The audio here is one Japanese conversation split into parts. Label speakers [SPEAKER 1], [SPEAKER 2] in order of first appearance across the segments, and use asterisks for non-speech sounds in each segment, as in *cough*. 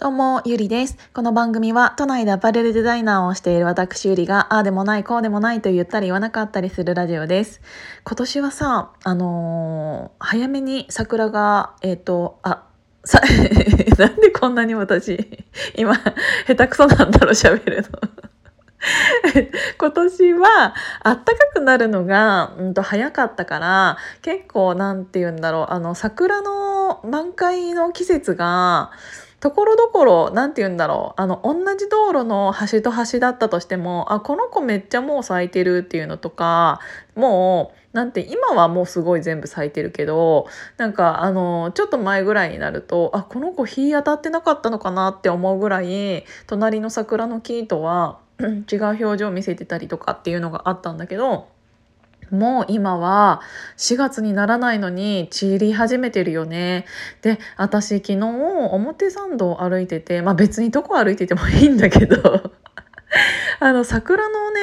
[SPEAKER 1] どうも、ゆりです。この番組は、都内でアパレルデザイナーをしている私ゆりが、ああでもない、こうでもないと言ったり言わなかったりするラジオです。今年はさ、あのー、早めに桜が、えっ、ー、と、あ、さ、*laughs* なんでこんなに私、今、下手くそなんだろう、喋るの。*laughs* 今年はあったかくなるのが、うん、と早かったから結構なんて言うんだろうあの桜の満開の季節がところどころ何て言うんだろう。あの同じ道路の端と端だったとしてもあこの子めっちゃもう咲いてるっていうのとかもうなんて今はもうすごい全部咲いてるけどなんかあのちょっと前ぐらいになるとあこの子日当たってなかったのかなって思うぐらい隣の桜の木とは違う表情を見せてたりとかっていうのがあったんだけどもう今は4月にならないのに散り始めてるよね。で、私昨日表参道を歩いてて、まあ別にどこ歩いててもいいんだけど *laughs* あの桜のね、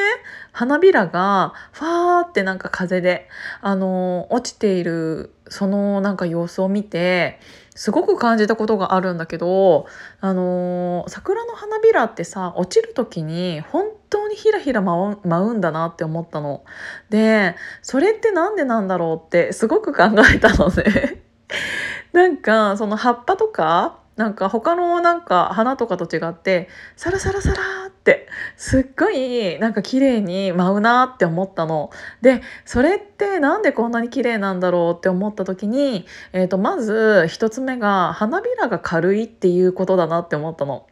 [SPEAKER 1] 花びらがファーってなんか風で、あの、落ちているそのなんか様子を見て、すごく感じたことがあるんだけど、あの桜の花びらってさ、落ちる時に本当にひらひら舞うんだなって思ったの。でそれって何でなんだろうってすごく考えたのね。*laughs* なんかその葉っぱとかなんか他のなんか花とかと違ってサラサラサラってすっごいなんか綺麗に舞うなって思ったの。でそれってなんでこんなに綺麗なんだろうって思った時に、えー、とまず一つ目が花びらが軽いっていうことだなって思ったの。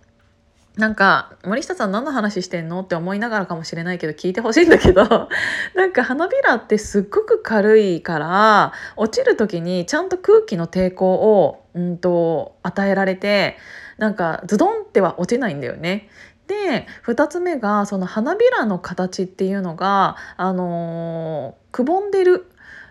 [SPEAKER 1] なんか森下さん何の話してんのって思いながらかもしれないけど聞いてほしいんだけど *laughs* なんか花びらってすっごく軽いから落ちる時にちゃんと空気の抵抗を、うんと、与えられてなんかズドンっては落ちないんだよね。で2つ目がその花びらの形っていうのが、あのー、くぼんでる、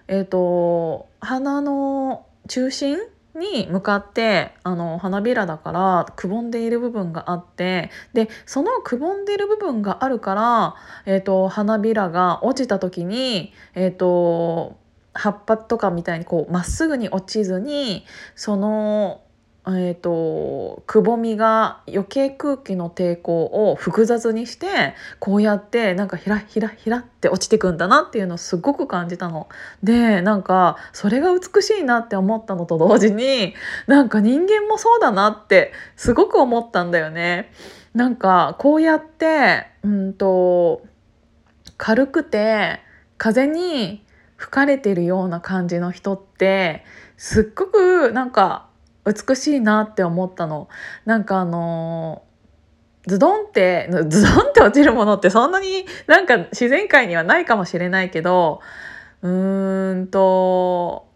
[SPEAKER 1] えーと花の中心に向かってあの花びらだからくぼんでいる部分があってでそのくぼんでいる部分があるから、えーと、花びらが落ちた時に、えーと葉っぱとかみたいにこうまっすぐに落ちずにそのえーと、くぼみが余計空気の抵抗を複雑にしてこうやってなんかひらひらひらって落ちてくんだなっていうのをすごく感じたの。でなんかそれが美しいなって思ったのと同時になんか人間もそうだなってすごく思ったんだよね。なんかこうやってうんと軽くて風に吹かれてるような感じの人ってすっごくなんか美しいなって思ったの。なんかあのズドンってズドンって落ちるものってそんなになんか自然界にはないかもしれないけどうーんと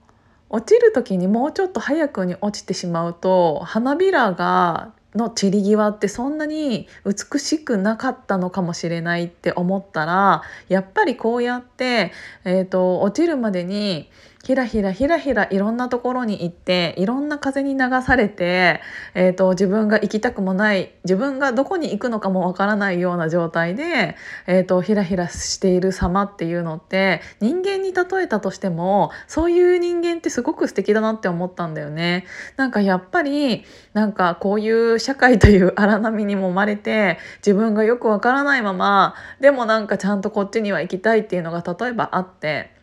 [SPEAKER 1] 落ちる時にもうちょっと早くに落ちてしまうと花びらがの散り際ってそんなに美しくなかったのかもしれないって思ったらやっぱりこうやって、えーと、落ちるまでにひらひらひらひらいろんなところに行っていろんな風に流されて、えーと、自分が行きたくもない自分がどこに行くのかもわからないような状態で、えーと、ひらひらしている様っていうのって人間に例えたとしてもそういう人間ってすごく素敵だなって思ったんだよね。なんかやっぱりなんかこういう社会という荒波にもまれて自分がよくわからないままでもなんかちゃんとこっちには行きたいっていうのが例えばあって。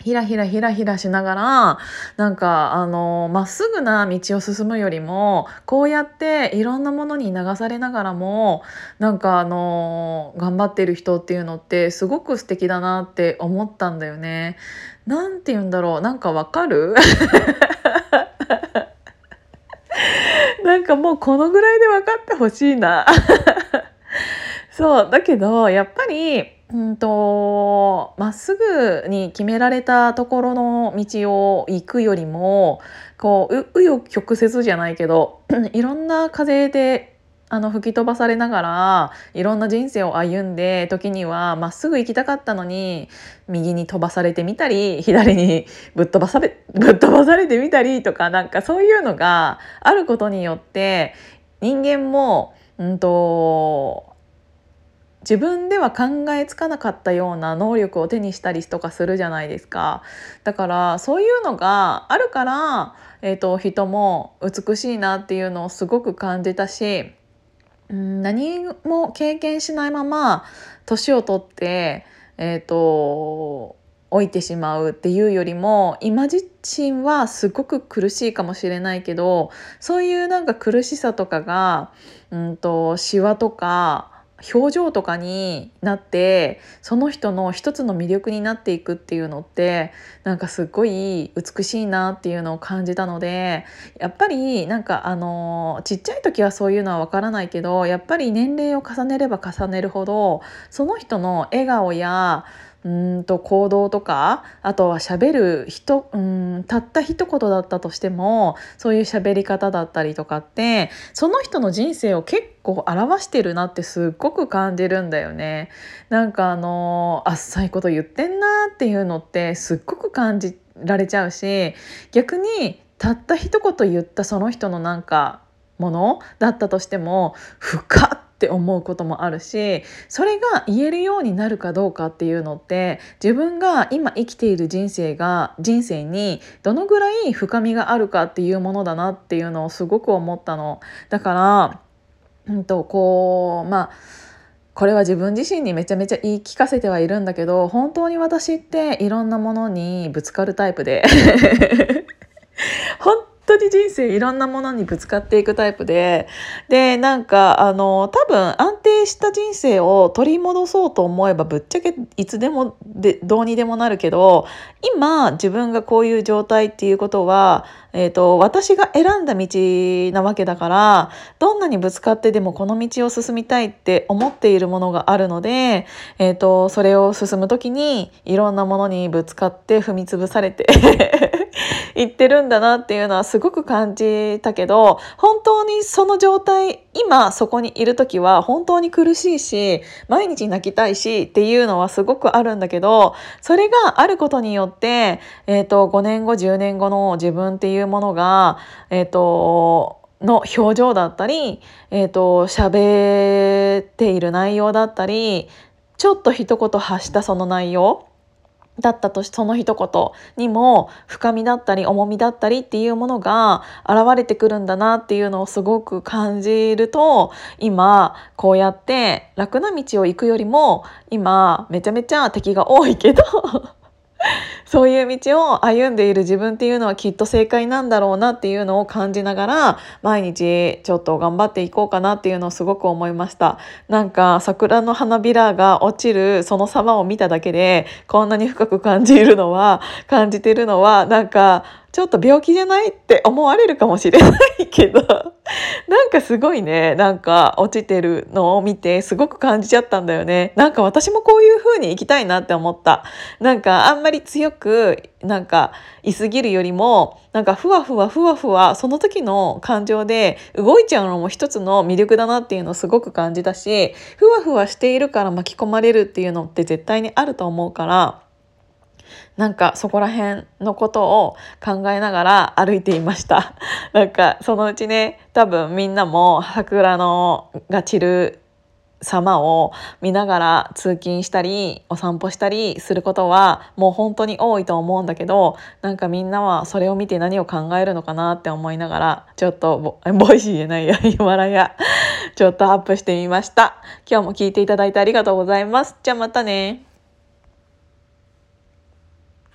[SPEAKER 1] ひらひらひらひらしながらなんかあのまっすぐな道を進むよりもこうやっていろんなものに流されながらもなんかあの頑張ってる人っていうのってすごく素敵だなって思ったんだよね。なんて言うんだろうなんかわかる？*laughs* なんかもうこのぐらいで分かってほしいな。*laughs* そうだけどやっぱりうんとまっすぐに決められたところの道を行くよりもこう紆余曲折じゃないけど *clears throat* いろんな風であの吹き飛ばされながらいろんな人生を歩んで時にはまっすぐ行きたかったのに右に飛ばされてみたり左に *laughs* ぶっ飛ばされぶっ飛ばされてみたりとかなんかそういうのがあることによって人間も、うんと自分では考えつかなかったような能力を手にしたりとかするじゃないですか。だからそういうのがあるから、えーと、人も美しいなっていうのをすごく感じたし何も経験しないまま年を取ってえっ、ー、と置いてしまうっていうよりも今自身はすごく苦しいかもしれないけどそういうなんか苦しさとかが、うんと、シワとか表情とかになってその人の一つの魅力になっていくっていうのってなんかすっごい美しいなっていうのを感じたのでやっぱりなんかあのちっちゃい時はそういうのはわからないけどやっぱり年齢を重ねれば重ねるほどその人の笑顔やうんと行動とかあとは喋る人うんたった一言だったとしてもそういう喋り方だったりとかってその人の人生を結構表してるなってすっごく感じるんだよね。なんかあのあっさいこと言ってんなっていうのってすっごく感じられちゃうし逆にたった一言言ったその人のなんかものだったとしても深っって思うこともあるしそれが言えるようになるかどうかっていうのって自分が今生きている人生が人生にどのぐらい深みがあるかっていうものだなっていうのをすごく思ったの。だから、うんとこうまあこれは自分自身にめちゃめちゃ言い聞かせてはいるんだけど本当に私っていろんなものにぶつかるタイプで本 *laughs* 当に人生いろんなものにぶつかっていくタイプで。でなんかあの多分安定した人生を取り戻そうと思えばぶっちゃけいつでもでどうにでもなるけど今自分がこういう状態っていうことは、えーと、私が選んだ道なわけだからどんなにぶつかってでもこの道を進みたいって思っているものがあるので、えーとそれを進む時にいろんなものにぶつかって踏み潰されて *laughs* 言ってるんだなっていうのはすすごく感じたけど本当にその状態今そこにいる時は本当に苦しいし毎日泣きたいしっていうのはすごくあるんだけどそれがあることによって、えーと、5年後10年後の自分っていうものがえっ、ー、との表情だったり、えーと喋っている内容だったりちょっと一言発したその内容だったとしその一言にも深みだったり重みだったりっていうものが現れてくるんだなっていうのをすごく感じると今こうやって楽な道を行くよりも今めちゃめちゃ敵が多いけど *laughs* そういう道を歩んでいる自分っていうのはきっと正解なんだろうなっていうのを感じながら毎日ちょっと頑張っていこうかなっていうのをすごく思いました。なんか桜の花びらが落ちるその様を見ただけでこんなに深く感じるのは感じてるのはなんかちょっと病気じゃないって思われるかもしれないけど *laughs* なんかすごいねなんか落ちてるのを見てすごく感じちゃったんだよね。なんか私もこういう風に生きたいなって思った。なんかあんまり強くなんかいすぎるよりもなんかふわふわふわふわその時の感情で動いちゃうのも一つの魅力だなっていうのをすごく感じたしふわふわしているから巻き込まれるっていうのって絶対にあると思うからなんかそこら辺のことを考えながら歩いていました。*laughs* なんかそのうちね多分みんなも桜のが散る様を見ながら通勤したりお散歩したりすることはもう本当に多いと思うんだけどなんかみんなはそれを見て何を考えるのかなって思いながらちょっとボ *laughs* Voicy じゃないやヒマラヤちょっとアップしてみました。今日も聞いていただいてありがとうございます。じゃあまたね。